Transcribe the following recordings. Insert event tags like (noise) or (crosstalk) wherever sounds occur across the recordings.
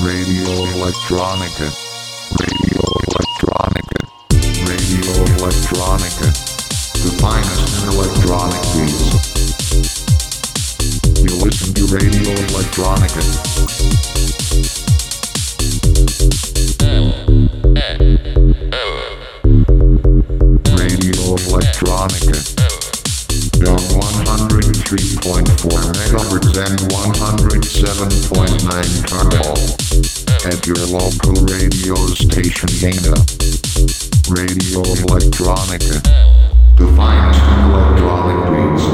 Radio Electronica. Radio Electronica. Radio Electronica. The finest in electronic beats. You listen to Radio Electronica. 103.4 megahertz and 107.9 Carmel. At your local radio station Dana. Radio Electronica. The finest in electronic beats.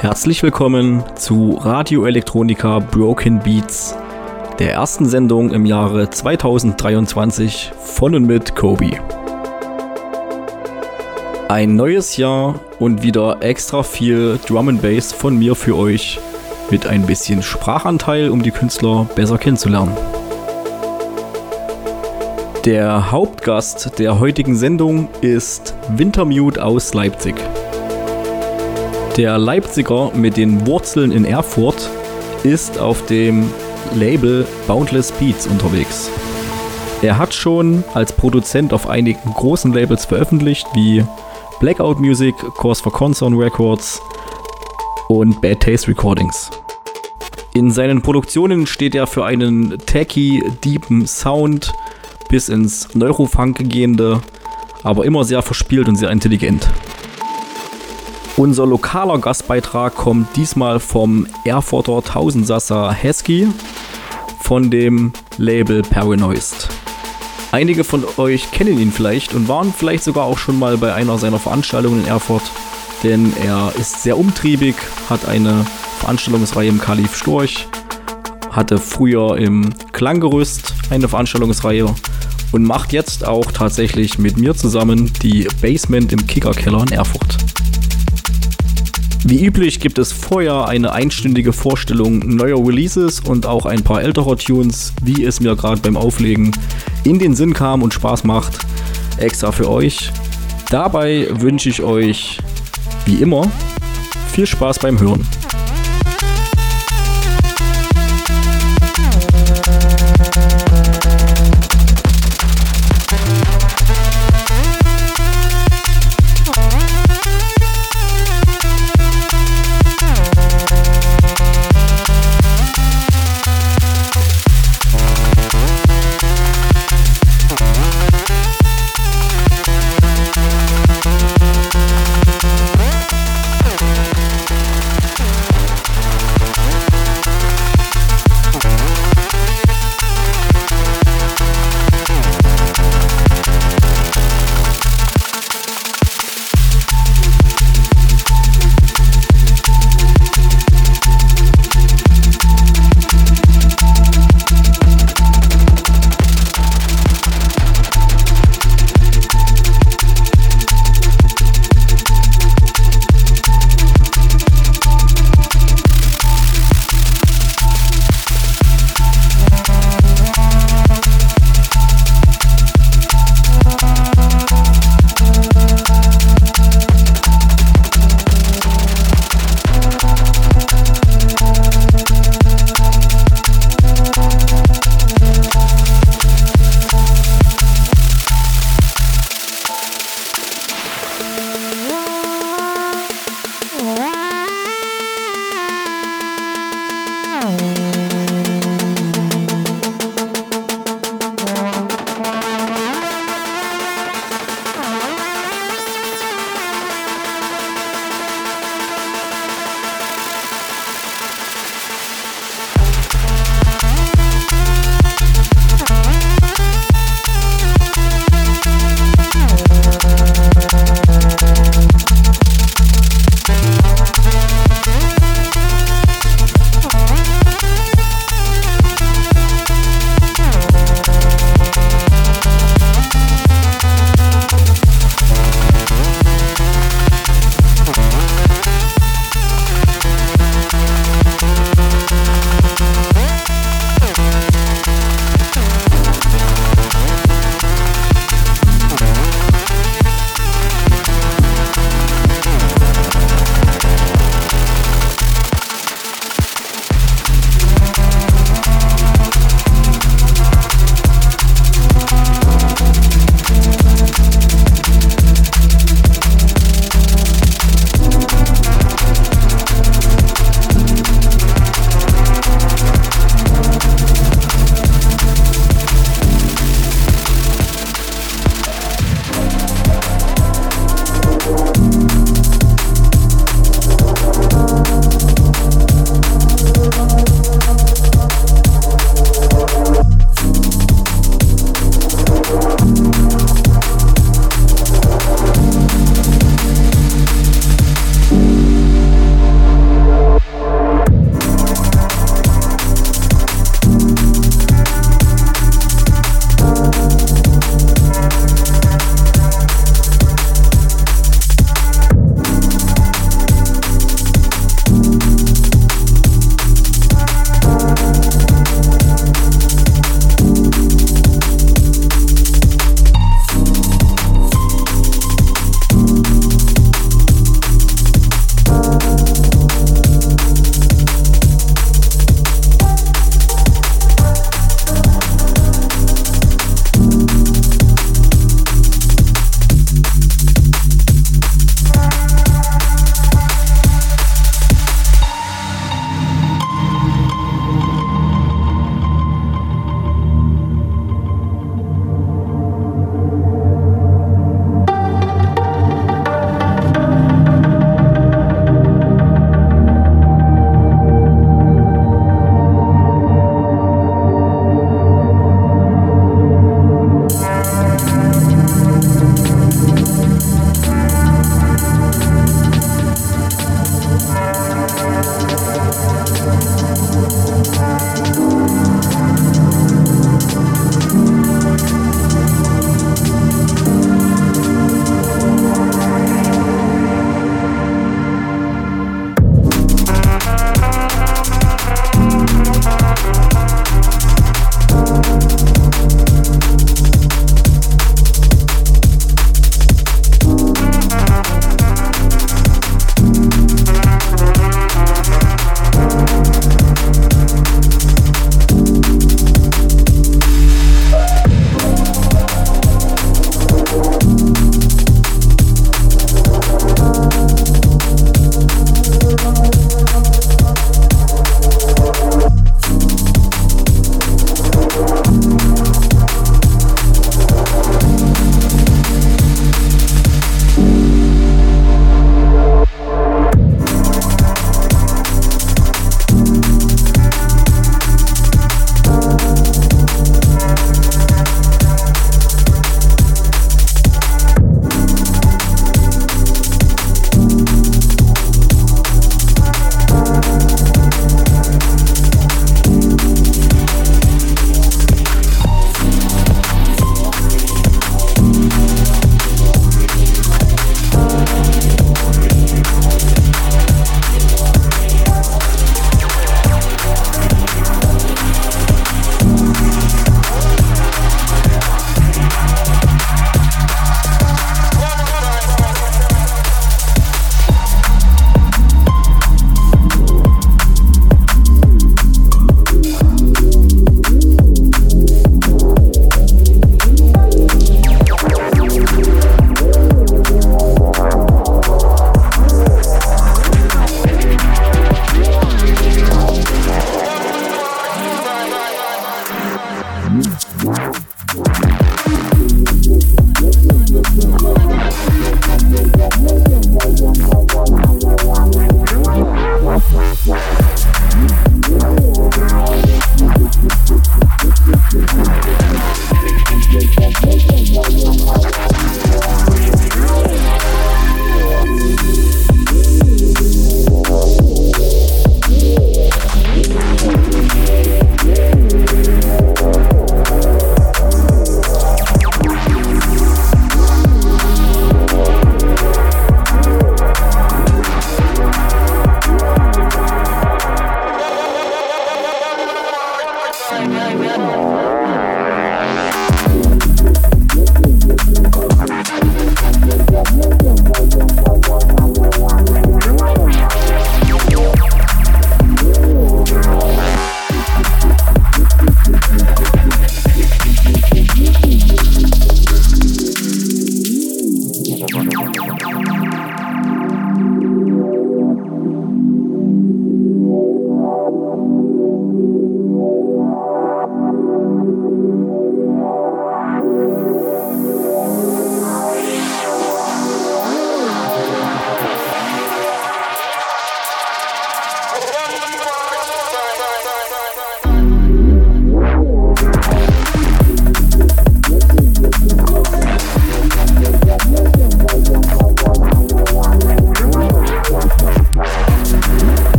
Herzlich willkommen zu Radio Electronica Broken Beats, der ersten Sendung im Jahre 2023 von und mit Kobe. Ein neues Jahr und wieder extra viel Drum and Bass von mir für euch mit ein bisschen Sprachanteil, um die Künstler besser kennenzulernen. Der Hauptgast der heutigen Sendung ist Wintermute aus Leipzig. Der Leipziger mit den Wurzeln in Erfurt ist auf dem Label Boundless Beats unterwegs. Er hat schon als Produzent auf einigen großen Labels veröffentlicht, wie Blackout Music, Course for Concern Records und Bad Taste Recordings. In seinen Produktionen steht er für einen tacky, deepen Sound bis ins Neurofunk gehende, aber immer sehr verspielt und sehr intelligent. Unser lokaler Gastbeitrag kommt diesmal vom Erfurter Tausendsasser Hesky von dem Label Paranoist. Einige von euch kennen ihn vielleicht und waren vielleicht sogar auch schon mal bei einer seiner Veranstaltungen in Erfurt, denn er ist sehr umtriebig, hat eine Veranstaltungsreihe im Kalif Storch, hatte früher im Klanggerüst eine Veranstaltungsreihe und macht jetzt auch tatsächlich mit mir zusammen die Basement im Kickerkeller in Erfurt. Wie üblich gibt es vorher eine einstündige Vorstellung neuer Releases und auch ein paar älterer Tunes, wie es mir gerade beim Auflegen in den Sinn kam und Spaß macht, extra für euch. Dabei wünsche ich euch, wie immer, viel Spaß beim Hören.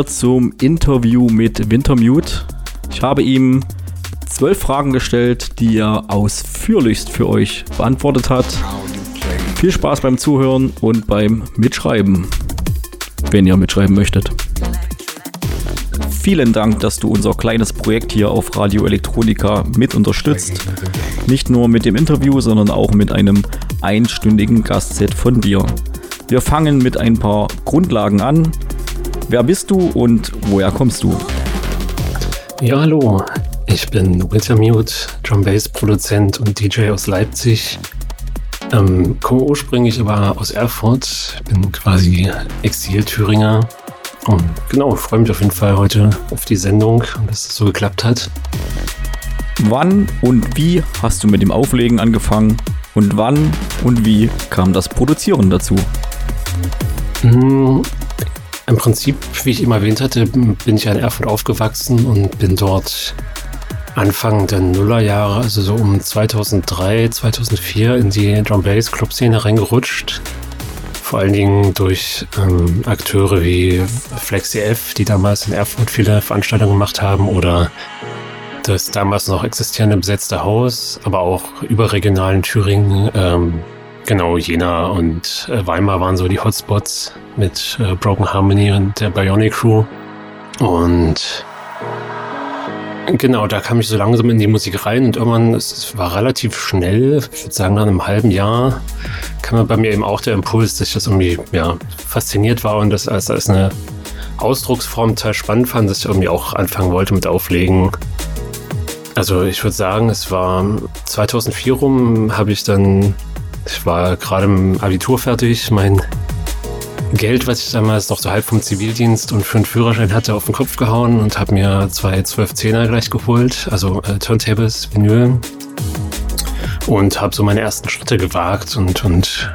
Wir zum Interview mit Wintermute. Ich habe ihm zwölf Fragen gestellt, die er ausführlichst für euch beantwortet hat. Viel Spaß beim Zuhören und beim Mitschreiben, wenn ihr mitschreiben möchtet. Vielen Dank, dass du unser kleines Projekt hier auf Radio Elektronika mit unterstützt. Nicht nur mit dem Interview, sondern auch mit einem einstündigen Gastset von dir. Wir fangen mit ein paar Grundlagen an. Wer bist du und woher kommst du? Ja, hallo. Ich bin Wintermute, Drum Bass Produzent und DJ aus Leipzig. Ähm, komme ursprünglich aber aus Erfurt, bin quasi Exil-Thüringer. Und genau, freue mich auf jeden Fall heute auf die Sendung und dass es so geklappt hat. Wann und wie hast du mit dem Auflegen angefangen? Und wann und wie kam das Produzieren dazu? Im Prinzip, wie ich eben erwähnt hatte, bin ich ja in Erfurt aufgewachsen und bin dort Anfang der Nullerjahre, also so um 2003, 2004 in die Drum Bass Club Szene reingerutscht. Vor allen Dingen durch ähm, Akteure wie FlexiF, die damals in Erfurt viele Veranstaltungen gemacht haben oder das damals noch existierende besetzte Haus, aber auch überregional in Thüringen. Ähm, genau, Jena und äh, Weimar waren so die Hotspots mit äh, Broken Harmony und der Bionic Crew. Und Genau, da kam ich so langsam in die Musik rein und irgendwann, es war relativ schnell, ich würde sagen nach einem halben Jahr, kam bei mir eben auch der Impuls, dass ich das irgendwie ja, fasziniert war und das als, als eine Ausdrucksform total spannend fand, dass ich irgendwie auch anfangen wollte mit Auflegen. Also ich würde sagen, es war 2004 rum, habe ich dann, ich war gerade im Abitur fertig, mein Geld, was ich damals noch so halb vom Zivildienst und für einen Führerschein hatte, auf den Kopf gehauen und habe mir zwei 12 Zehner gleich geholt, also äh, Turntables, Vinyl. Und habe so meine ersten Schritte gewagt und, und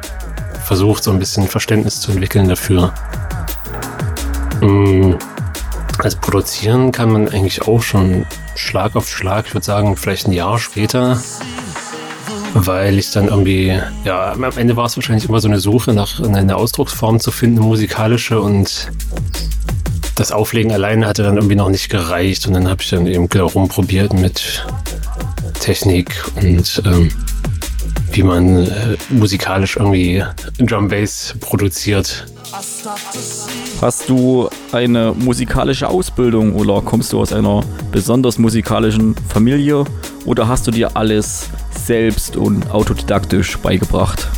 versucht, so ein bisschen Verständnis zu entwickeln dafür. Mhm. Also produzieren kann man eigentlich auch schon Schlag auf Schlag, ich würde sagen, vielleicht ein Jahr später weil ich dann irgendwie, ja, am Ende war es wahrscheinlich immer so eine Suche nach einer Ausdrucksform zu finden, musikalische und das Auflegen alleine hatte dann irgendwie noch nicht gereicht und dann habe ich dann eben rumprobiert mit Technik und ähm, wie man äh, musikalisch irgendwie Drum Bass produziert. Hast du eine musikalische Ausbildung oder kommst du aus einer besonders musikalischen Familie oder hast du dir alles selbst und autodidaktisch beigebracht?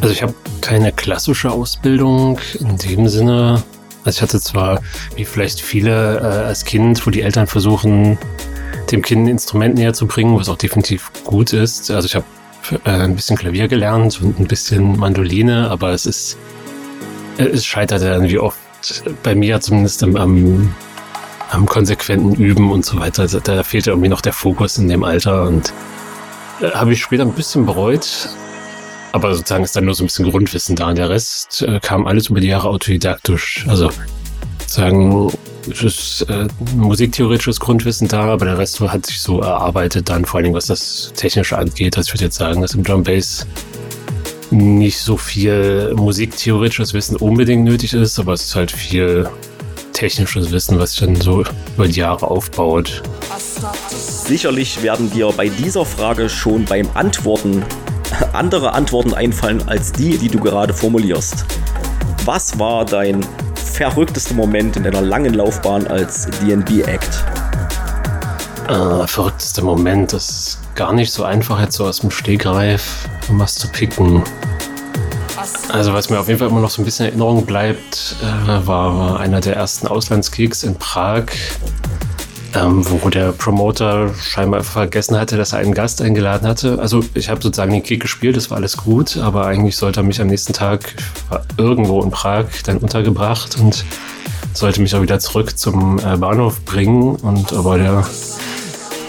Also ich habe keine klassische Ausbildung in dem Sinne. Also ich hatte zwar, wie vielleicht viele äh, als Kind, wo die Eltern versuchen, dem Kind ein Instrument näher zu bringen, was auch definitiv gut ist. Also ich habe äh, ein bisschen Klavier gelernt und ein bisschen Mandoline, aber es ist, äh, es scheitert dann wie oft bei mir zumindest am, am, am konsequenten Üben und so weiter. Also da fehlt irgendwie noch der Fokus in dem Alter und äh, habe ich später ein bisschen bereut. Aber sozusagen ist dann nur so ein bisschen Grundwissen da. Und der Rest äh, kam alles über die Jahre autodidaktisch. Also sagen, es ist äh, musiktheoretisches Grundwissen da, aber der Rest hat sich so erarbeitet dann, vor allem was das Technische angeht. Also ich würde jetzt sagen, dass im Drum Bass nicht so viel musiktheoretisches Wissen unbedingt nötig ist, aber es ist halt viel technisches Wissen, was dann so über die Jahre aufbaut. Sicherlich werden dir bei dieser Frage schon beim Antworten andere Antworten einfallen als die, die du gerade formulierst. Was war dein verrücktester Moment in deiner langen Laufbahn als DNB-Act? Äh, verrücktester Moment, das ist gar nicht so einfach, jetzt so aus dem Stegreif was zu picken. Also was mir auf jeden Fall immer noch so ein bisschen in Erinnerung bleibt, äh, war, einer der ersten Auslandskicks in Prag, ähm, wo der Promoter scheinbar vergessen hatte, dass er einen Gast eingeladen hatte. Also ich habe sozusagen den Kick gespielt, das war alles gut, aber eigentlich sollte er mich am nächsten Tag irgendwo in Prag dann untergebracht und sollte mich auch wieder zurück zum äh, Bahnhof bringen. Und aber der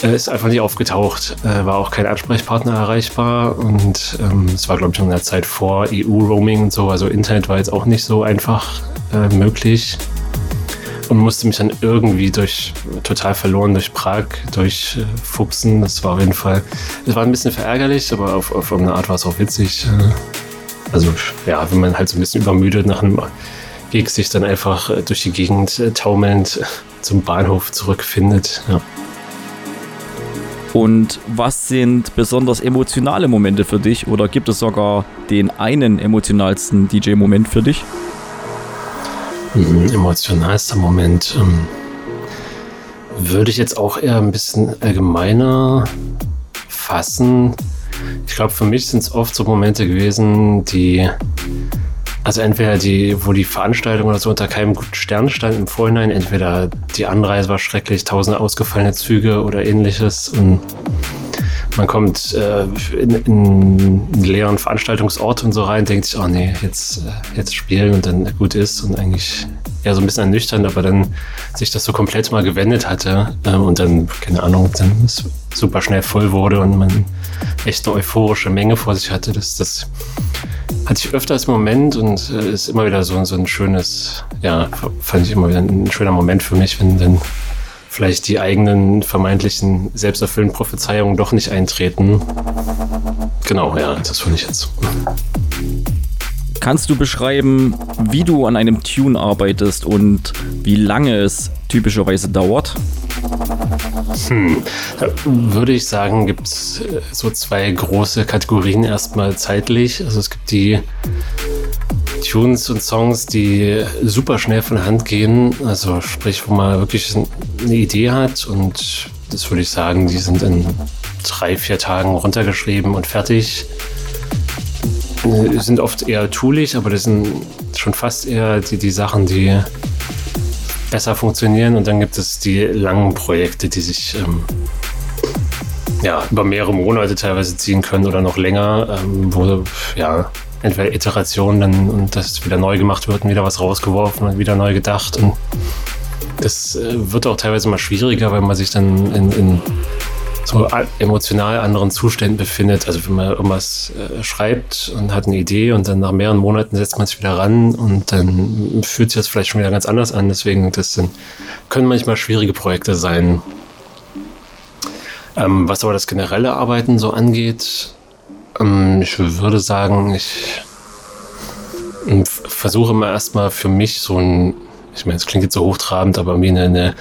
äh, ist einfach nicht aufgetaucht, äh, war auch kein Ansprechpartner erreichbar und ähm, es war, glaube ich, in der Zeit vor EU-Roaming und so, also Internet war jetzt auch nicht so einfach äh, möglich und musste mich dann irgendwie durch total verloren durch Prag durchfuchsen. Das war auf jeden Fall, es war ein bisschen verärgerlich, aber auf, auf eine Art war es auch witzig. Äh, also ja, wenn man halt so ein bisschen übermüdet nach einem Weg sich dann einfach durch die Gegend taumelnd zum Bahnhof zurückfindet. Ja. Und was sind besonders emotionale Momente für dich oder gibt es sogar den einen emotionalsten DJ-Moment für dich? Mhm, emotionalster Moment. Ähm, würde ich jetzt auch eher ein bisschen allgemeiner fassen. Ich glaube, für mich sind es oft so Momente gewesen, die also entweder die, wo die Veranstaltung oder so unter keinem guten Stern stand im Vorhinein, entweder die Anreise war schrecklich, tausend ausgefallene Züge oder ähnliches und man kommt äh, in, in, einen leeren Veranstaltungsort und so rein, denkt sich, oh nee, jetzt, äh, jetzt spielen und dann gut ist und eigentlich eher so ein bisschen ernüchternd, aber dann sich das so komplett mal gewendet hatte äh, und dann, keine Ahnung, dann es super schnell voll wurde und man echt eine euphorische Menge vor sich hatte, das, das hatte ich öfter als Moment und äh, ist immer wieder so, so ein schönes, ja, fand ich immer wieder ein schöner Moment für mich, wenn dann vielleicht die eigenen vermeintlichen selbsterfüllenden Prophezeiungen doch nicht eintreten. Genau, ja, das fand ich jetzt. Kannst du beschreiben, wie du an einem Tune arbeitest und wie lange es typischerweise dauert? Hm. Würde ich sagen, gibt es äh, so zwei große Kategorien erstmal zeitlich. Also es gibt die Tunes und Songs, die super schnell von der Hand gehen. Also sprich, wo man wirklich eine Idee hat und das würde ich sagen, die sind in drei, vier Tagen runtergeschrieben und fertig. Äh, sind oft eher toolig, aber das sind schon fast eher die, die Sachen, die besser funktionieren. Und dann gibt es die langen Projekte, die sich ähm, ja, über mehrere Monate teilweise ziehen können oder noch länger, ähm, wo ja entweder Iterationen dann und das wieder neu gemacht wird und wieder was rausgeworfen und wieder neu gedacht. Und das äh, wird auch teilweise mal schwieriger, weil man sich dann in, in so emotional anderen Zuständen befindet. Also wenn man irgendwas äh, schreibt und hat eine Idee und dann nach mehreren Monaten setzt man sich wieder ran und dann fühlt sich das vielleicht schon wieder ganz anders an. Deswegen, das sind, können manchmal schwierige Projekte sein. Ähm, was aber das generelle Arbeiten so angeht, ähm, ich würde sagen, ich ähm, versuche immer erstmal für mich so ein, ich meine, es klingt jetzt so hochtrabend, aber mir eine, eine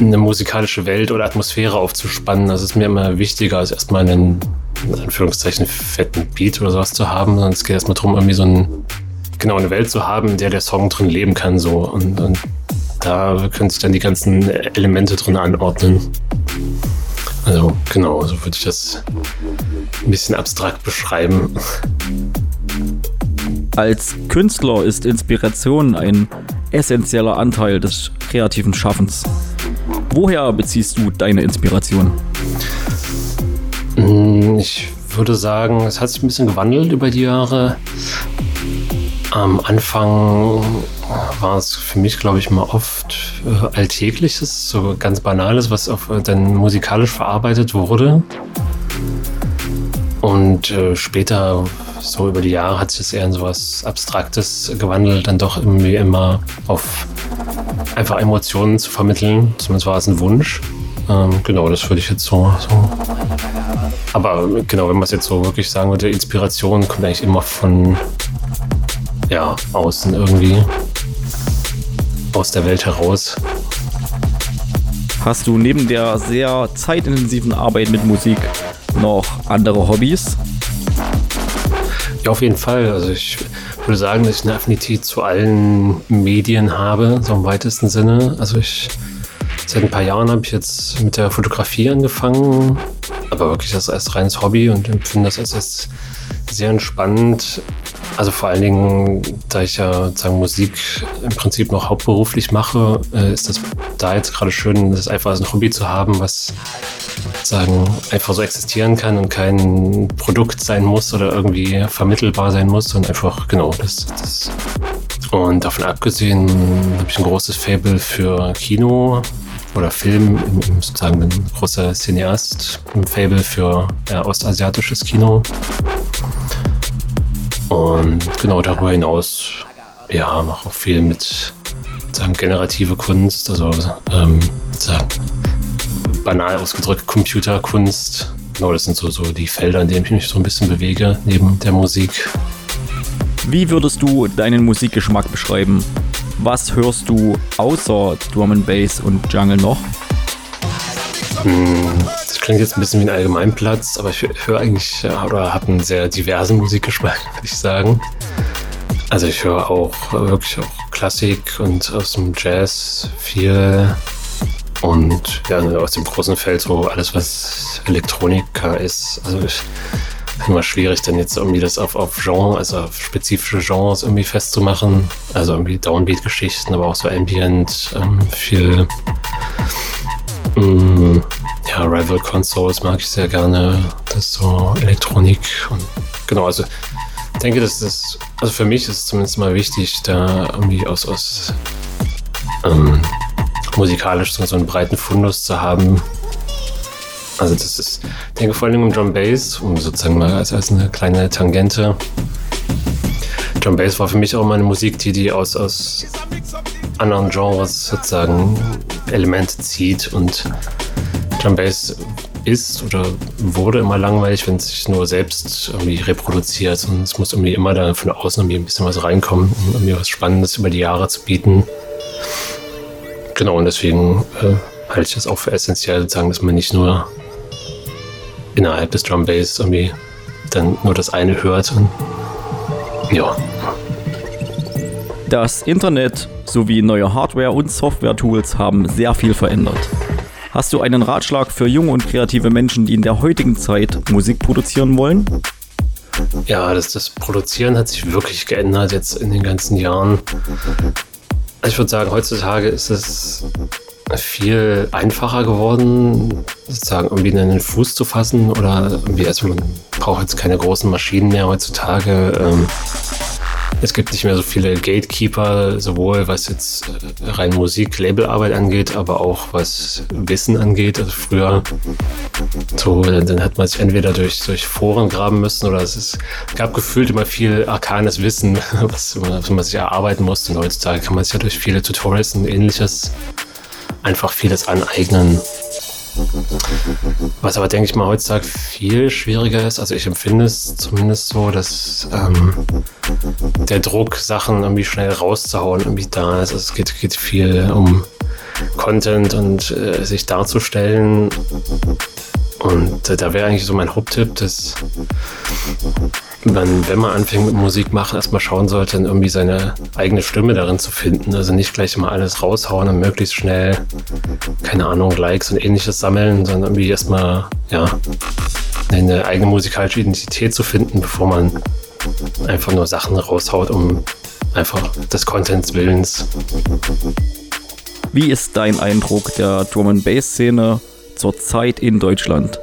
eine musikalische Welt oder Atmosphäre aufzuspannen. Das ist mir immer wichtiger, als erstmal einen, in Anführungszeichen, fetten Beat oder sowas zu haben, sondern es geht erstmal darum, irgendwie so ein, genau eine Welt zu haben, in der der Song drin leben kann. So. Und, und da können sich dann die ganzen Elemente drin anordnen. Also genau, so würde ich das ein bisschen abstrakt beschreiben. Als Künstler ist Inspiration ein essentieller Anteil des kreativen Schaffens. Woher beziehst du deine Inspiration? Mm, ich würde sagen, es hat sich ein bisschen gewandelt über die Jahre. Am Anfang war es für mich, glaube ich, mal oft äh, Alltägliches, so ganz Banales, was auf, äh, dann musikalisch verarbeitet wurde. Und äh, später, so über die Jahre, hat sich das eher in so was Abstraktes gewandelt, dann doch irgendwie immer auf einfach Emotionen zu vermitteln. Zumindest war es ein Wunsch. Ähm, genau, das würde ich jetzt so, so. Aber genau, wenn man es jetzt so wirklich sagen würde, Inspiration kommt eigentlich immer von ja, außen irgendwie. Aus der Welt heraus. Hast du neben der sehr zeitintensiven Arbeit mit Musik noch andere Hobbys? Ja, auf jeden Fall. Also ich würde sagen, dass ich eine Affinität zu allen Medien habe, so im weitesten Sinne. Also ich seit ein paar Jahren habe ich jetzt mit der Fotografie angefangen, aber wirklich das als reines Hobby und empfinde das als, als sehr entspannend. Also vor allen Dingen, da ich ja sagen Musik im Prinzip noch hauptberuflich mache, äh, ist das da jetzt gerade schön, das einfach als ein Hobby zu haben, was sagen einfach so existieren kann und kein Produkt sein muss oder irgendwie vermittelbar sein muss, sondern einfach genau das. das. Und davon abgesehen habe ich ein großes Fable für Kino oder Film, sozusagen ein großer Cineast, ein Fable für ja, ostasiatisches Kino. Und genau darüber hinaus, ja, mache auch viel mit sagen, generative Kunst, also ähm, sagen, banal ausgedrückt Computerkunst. Genau, das sind so, so die Felder, in denen ich mich so ein bisschen bewege, neben der Musik. Wie würdest du deinen Musikgeschmack beschreiben? Was hörst du außer Drum and Bass und Jungle noch? Hm, klingt jetzt ein bisschen wie ein Allgemeinplatz, aber ich höre eigentlich oder habe einen sehr diversen Musikgeschmack, (laughs) würde ich sagen. Also ich höre auch wirklich auch Klassik und aus dem Jazz viel und ja, aus dem großen Feld so alles, was Elektronika ist. Also ich immer schwierig, dann jetzt irgendwie das auf, auf Genre, also auf spezifische Genres irgendwie festzumachen. Also irgendwie Downbeat-Geschichten, aber auch so Ambient, ähm, viel ähm, ja, Rival Consoles mag ich sehr gerne. Das ist so Elektronik und genau, also ich denke, dass das, also für mich ist es zumindest mal wichtig, da irgendwie aus, aus ähm, musikalisch so einen breiten Fundus zu haben, also das ist, ich denke vor allem um Drum Bass, um sozusagen mal als, als eine kleine Tangente. Drum Bass war für mich auch mal eine Musik, die die aus, aus anderen Genres sozusagen Elemente zieht und Drum Bass ist oder wurde immer langweilig, wenn es sich nur selbst irgendwie reproduziert und es muss irgendwie immer da von außen irgendwie ein bisschen was reinkommen, um irgendwie was Spannendes über die Jahre zu bieten. Genau, und deswegen äh, halte ich das auch für essentiell, sozusagen, dass man nicht nur innerhalb des Drum Bass irgendwie dann nur das eine hört. Und ja. Das Internet sowie neue Hardware- und Software-Tools haben sehr viel verändert. Hast du einen Ratschlag für junge und kreative Menschen, die in der heutigen Zeit Musik produzieren wollen? Ja, das, das Produzieren hat sich wirklich geändert jetzt in den ganzen Jahren. Ich würde sagen, heutzutage ist es viel einfacher geworden, sozusagen irgendwie einen Fuß zu fassen oder irgendwie, also man braucht jetzt keine großen Maschinen mehr heutzutage. Ähm, es gibt nicht mehr so viele Gatekeeper, sowohl was jetzt äh, rein Musik, Labelarbeit angeht, aber auch was Wissen angeht. Also früher, so, dann hat man sich entweder durch, durch Foren graben müssen oder es ist, gab gefühlt immer viel arkanes Wissen, (laughs) was, was man sich erarbeiten musste. Und heutzutage kann man sich ja durch viele Tutorials und ähnliches einfach vieles aneignen. Was aber, denke ich mal, heutzutage viel schwieriger ist. Also ich empfinde es zumindest so, dass ähm, der Druck, Sachen irgendwie schnell rauszuhauen, irgendwie da ist. Also es geht, geht viel um Content und äh, sich darzustellen. Und äh, da wäre eigentlich so mein Haupttipp, dass man, wenn man anfängt mit Musik machen, erstmal schauen sollte, irgendwie seine eigene Stimme darin zu finden. Also nicht gleich mal alles raushauen und möglichst schnell, keine Ahnung, Likes und ähnliches sammeln, sondern irgendwie erstmal, ja, eine eigene musikalische Identität zu finden, bevor man einfach nur Sachen raushaut, um einfach des Contents Willens. Wie ist dein Eindruck der Drum Bass Szene zurzeit in Deutschland?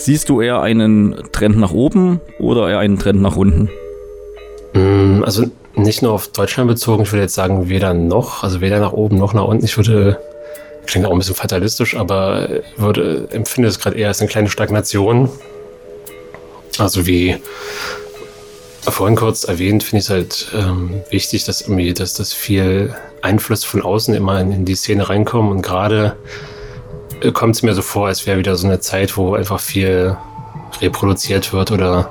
Siehst du eher einen Trend nach oben oder eher einen Trend nach unten? Mm, also nicht nur auf Deutschland bezogen, ich würde jetzt sagen, weder noch, also weder nach oben noch nach unten. Ich würde, klingt auch ein bisschen fatalistisch, aber würde, empfinde es gerade eher als eine kleine Stagnation. Also wie vorhin kurz erwähnt, finde ich es halt ähm, wichtig, dass irgendwie, dass das viel Einfluss von außen immer in, in die Szene reinkommen und gerade kommt es mir so vor, als wäre wieder so eine Zeit, wo einfach viel reproduziert wird oder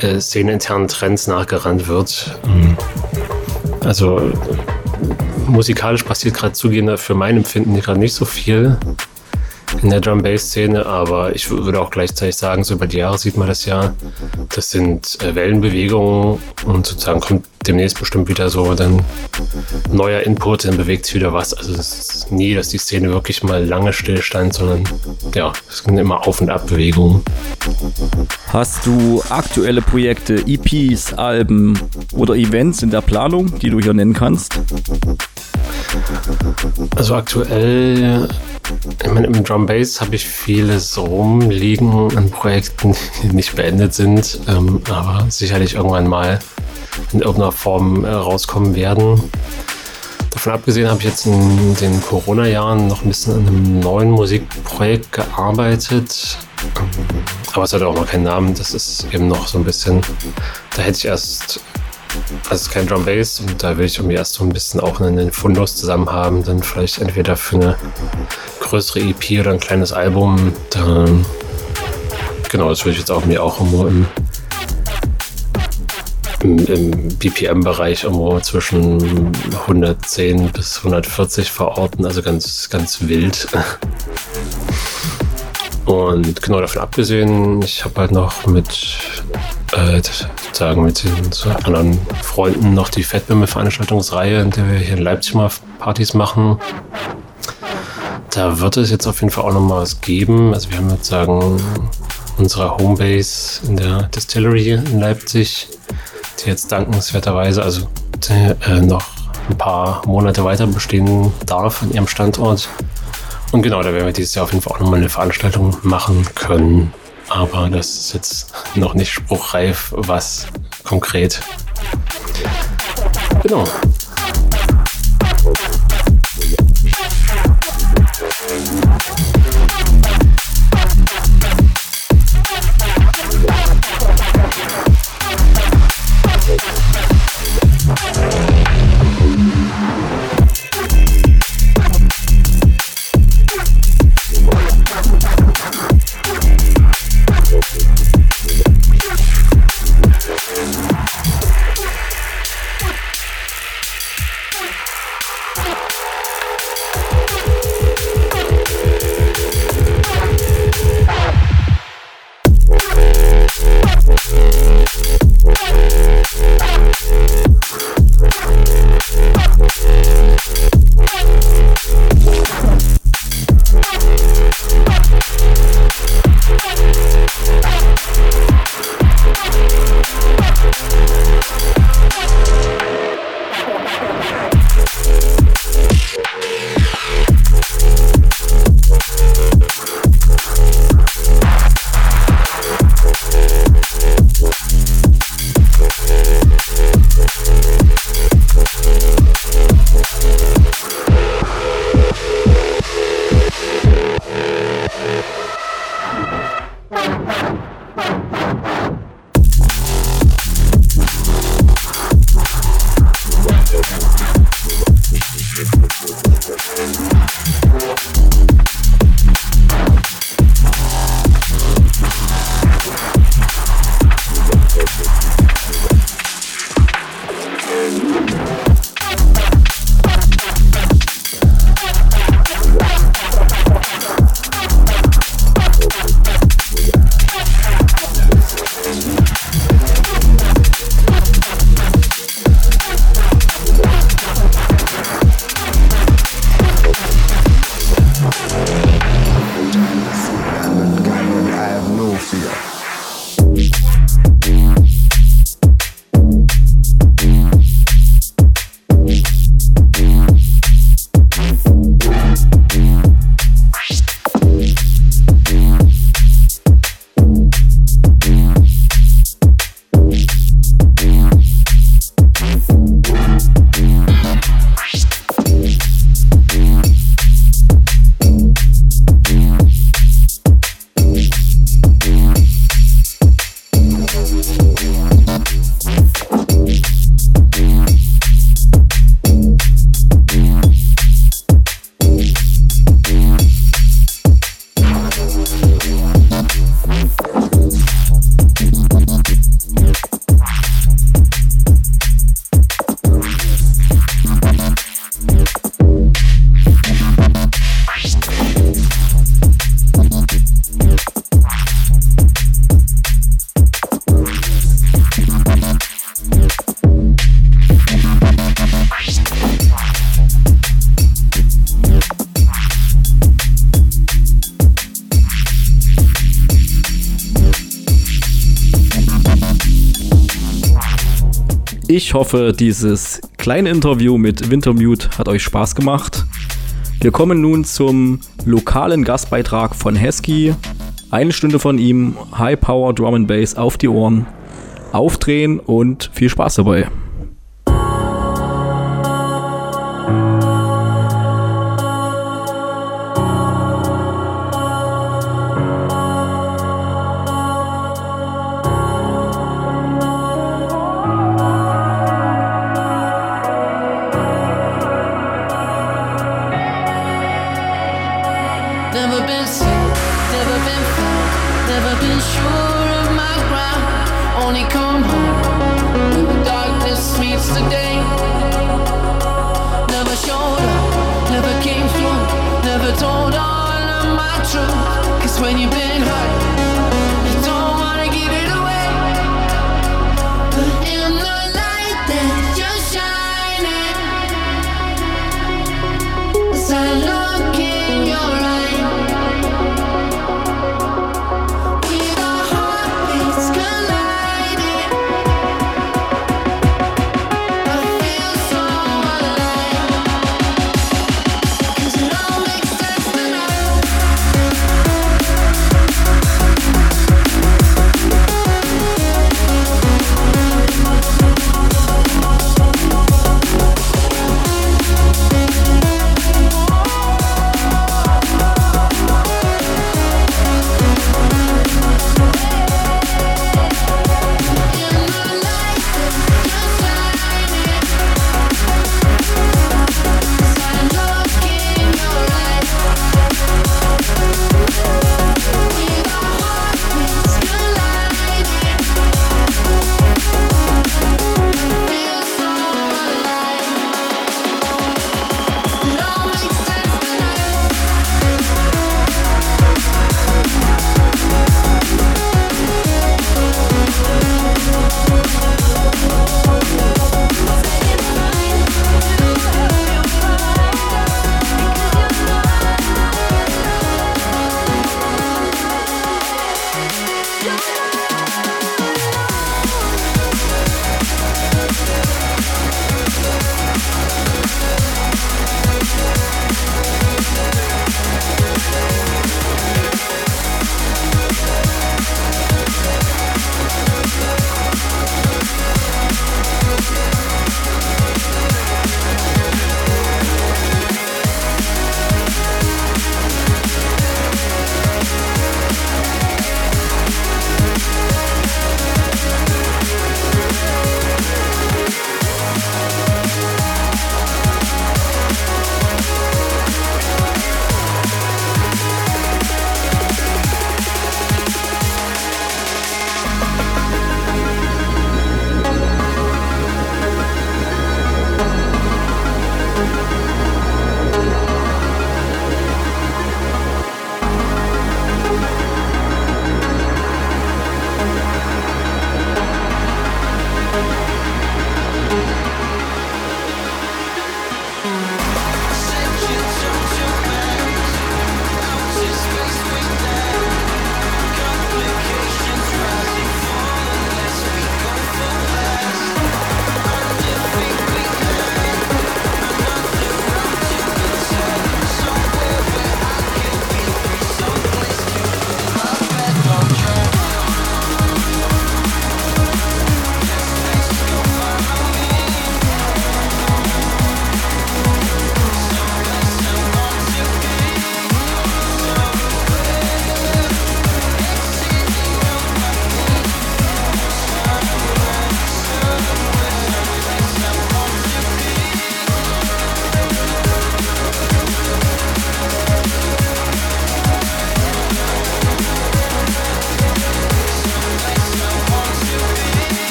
äh, szeneninternen Trends nachgerannt wird. Mhm. Also musikalisch passiert gerade zugehend für mein Empfinden gerade nicht so viel in der Drum Bass Szene, aber ich würde auch gleichzeitig sagen, so über die Jahre sieht man das ja, das sind äh, Wellenbewegungen und sozusagen kommt demnächst bestimmt wieder so dann neuer Input, dann bewegt sich wieder was. Also es ist nie, dass die Szene wirklich mal lange stillstand, sondern ja, es sind immer Auf- und Abbewegungen. Hast du aktuelle Projekte, EPs, Alben oder Events in der Planung, die du hier nennen kannst? Also aktuell, ich meine, im Drum Bass habe ich vieles rumliegen an Projekten, die nicht beendet sind, ähm, aber sicherlich irgendwann mal in irgendeiner Form äh, rauskommen werden. Davon abgesehen habe ich jetzt in den Corona-Jahren noch ein bisschen an einem neuen Musikprojekt gearbeitet. Aber es hat auch noch keinen Namen. Das ist eben noch so ein bisschen. Da hätte ich erst. Also es ist kein Drum Bass und da will ich irgendwie erst so ein bisschen auch einen Fundus zusammen haben. Dann vielleicht entweder für eine größere EP oder ein kleines Album. Dann, genau, das würde ich jetzt auch mir auch im im, im BPM-Bereich irgendwo zwischen 110 bis 140 verorten, also ganz, ganz wild. Und genau davon abgesehen, ich habe halt noch mit, äh, sagen mit den anderen Freunden noch die Fettbimmel-Veranstaltungsreihe, in der wir hier in Leipzig mal Partys machen. Da wird es jetzt auf jeden Fall auch noch mal was geben. Also wir haben jetzt sagen unsere Homebase in der Distillery in Leipzig, die jetzt dankenswerterweise also äh, noch ein paar Monate weiter bestehen darf an ihrem Standort. Und genau, da werden wir dieses Jahr auf jeden Fall auch nochmal eine Veranstaltung machen können. Aber das ist jetzt noch nicht spruchreif, was konkret. Genau. Hoffe, dieses kleine Interview mit Wintermute hat euch Spaß gemacht. Wir kommen nun zum lokalen Gastbeitrag von Hesky. Eine Stunde von ihm, High Power Drum and Bass auf die Ohren. Aufdrehen und viel Spaß dabei.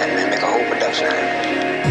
And, make a whole production out of it.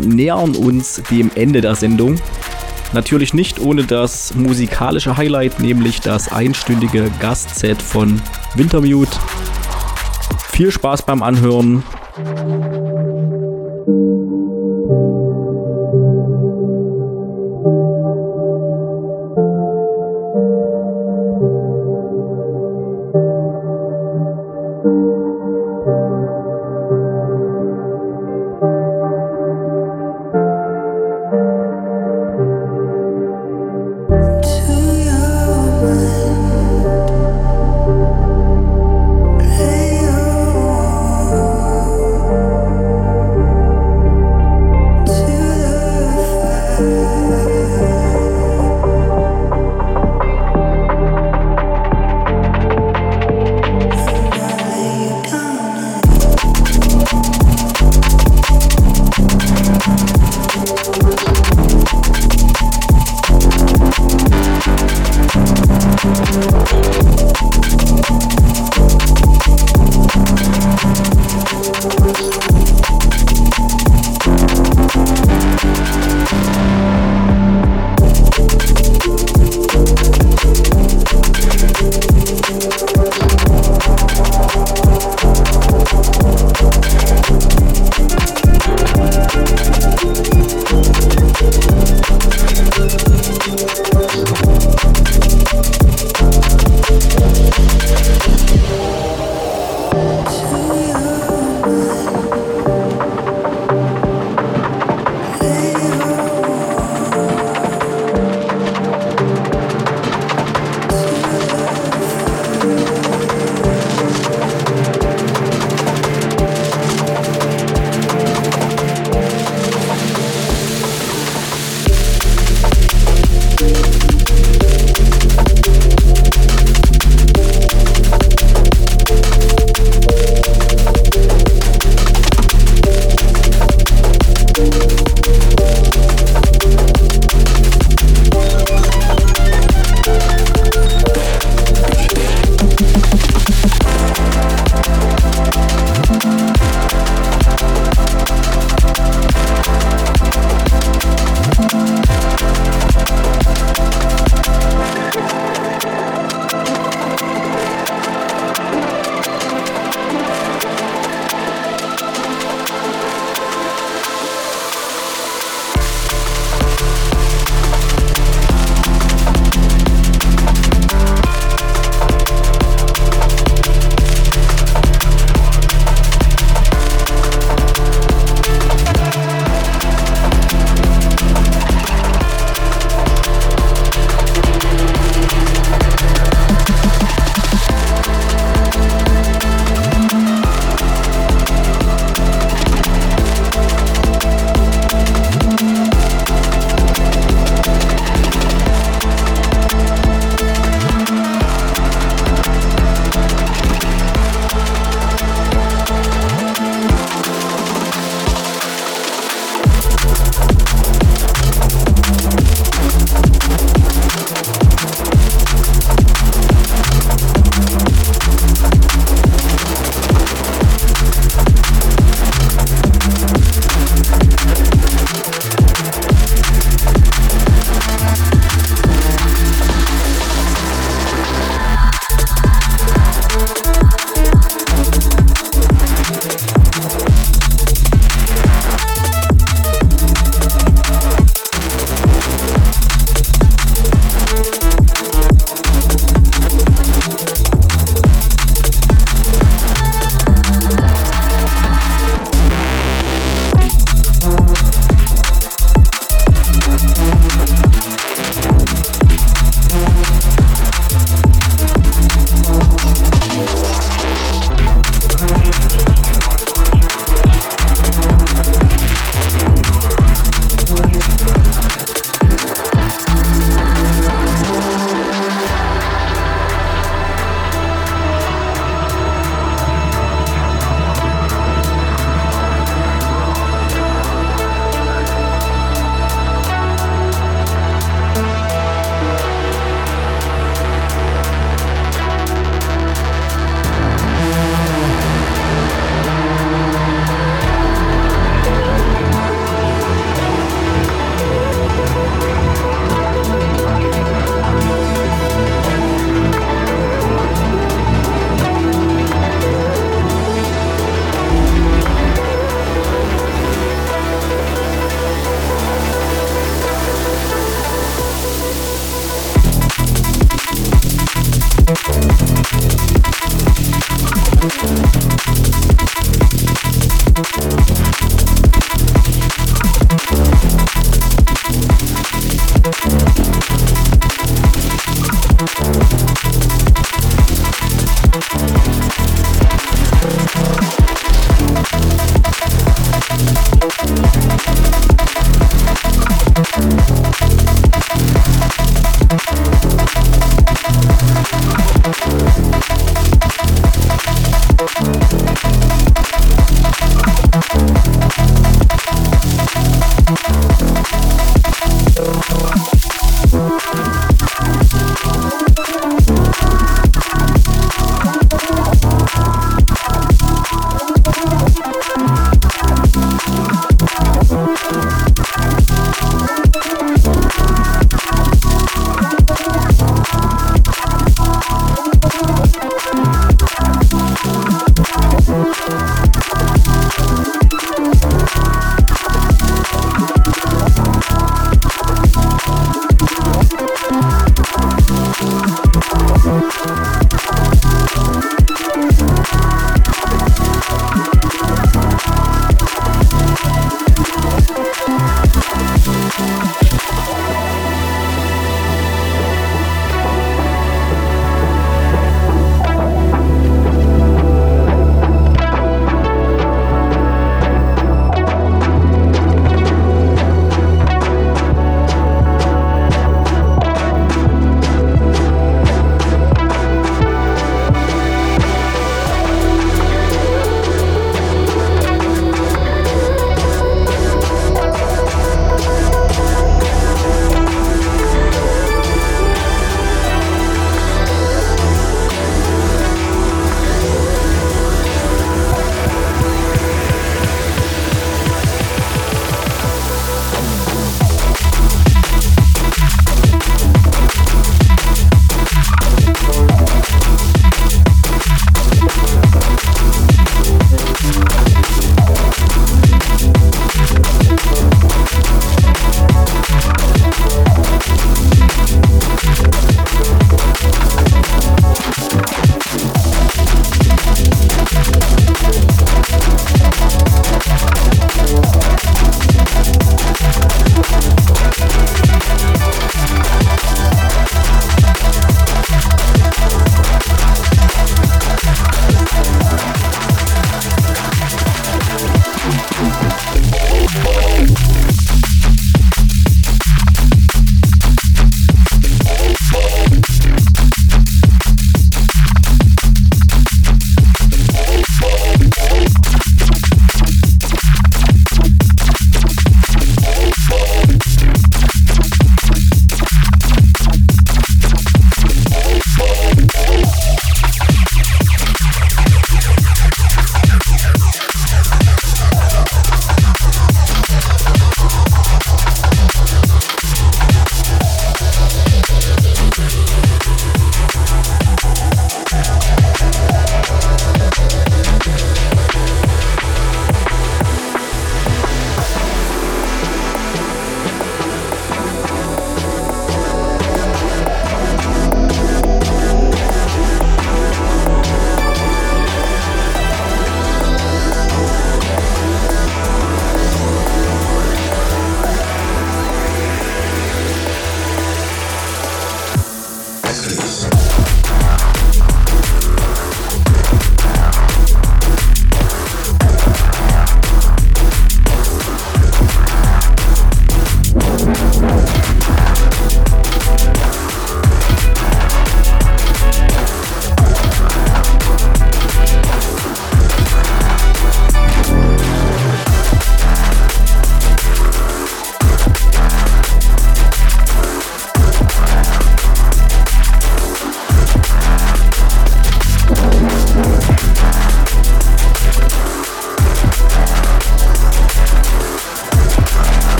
Nähern uns dem Ende der Sendung. Natürlich nicht ohne das musikalische Highlight, nämlich das einstündige Gastset von Wintermute. Viel Spaß beim Anhören.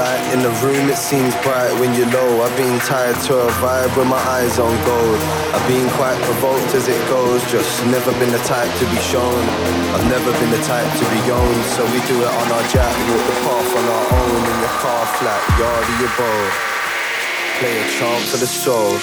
light in the room, it seems bright when you're low. I've been tied to a vibe with my eyes on gold. I've been quite provoked as it goes, just never been the type to be shown. I've never been the type to be owned, so we do it on our jack, walk the path on our own in your car flat, yard of your bowl. Play a charm for the soul.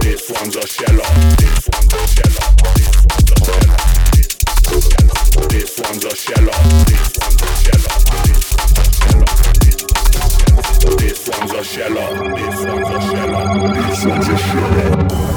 This one's a shell out. This one's a shell out. This one's a shell out. This one's a shell out. This one's a shell out. This one's a shell out. This one's a shell out.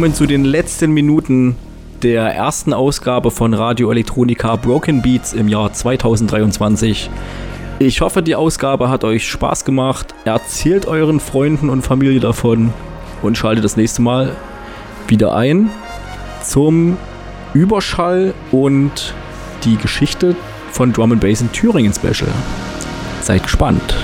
Wir kommen zu den letzten Minuten der ersten Ausgabe von Radio Electronica Broken Beats im Jahr 2023. Ich hoffe, die Ausgabe hat euch Spaß gemacht. Erzählt euren Freunden und Familie davon und schaltet das nächste Mal wieder ein zum Überschall und die Geschichte von Drum and Bass in Thüringen Special. Seid gespannt.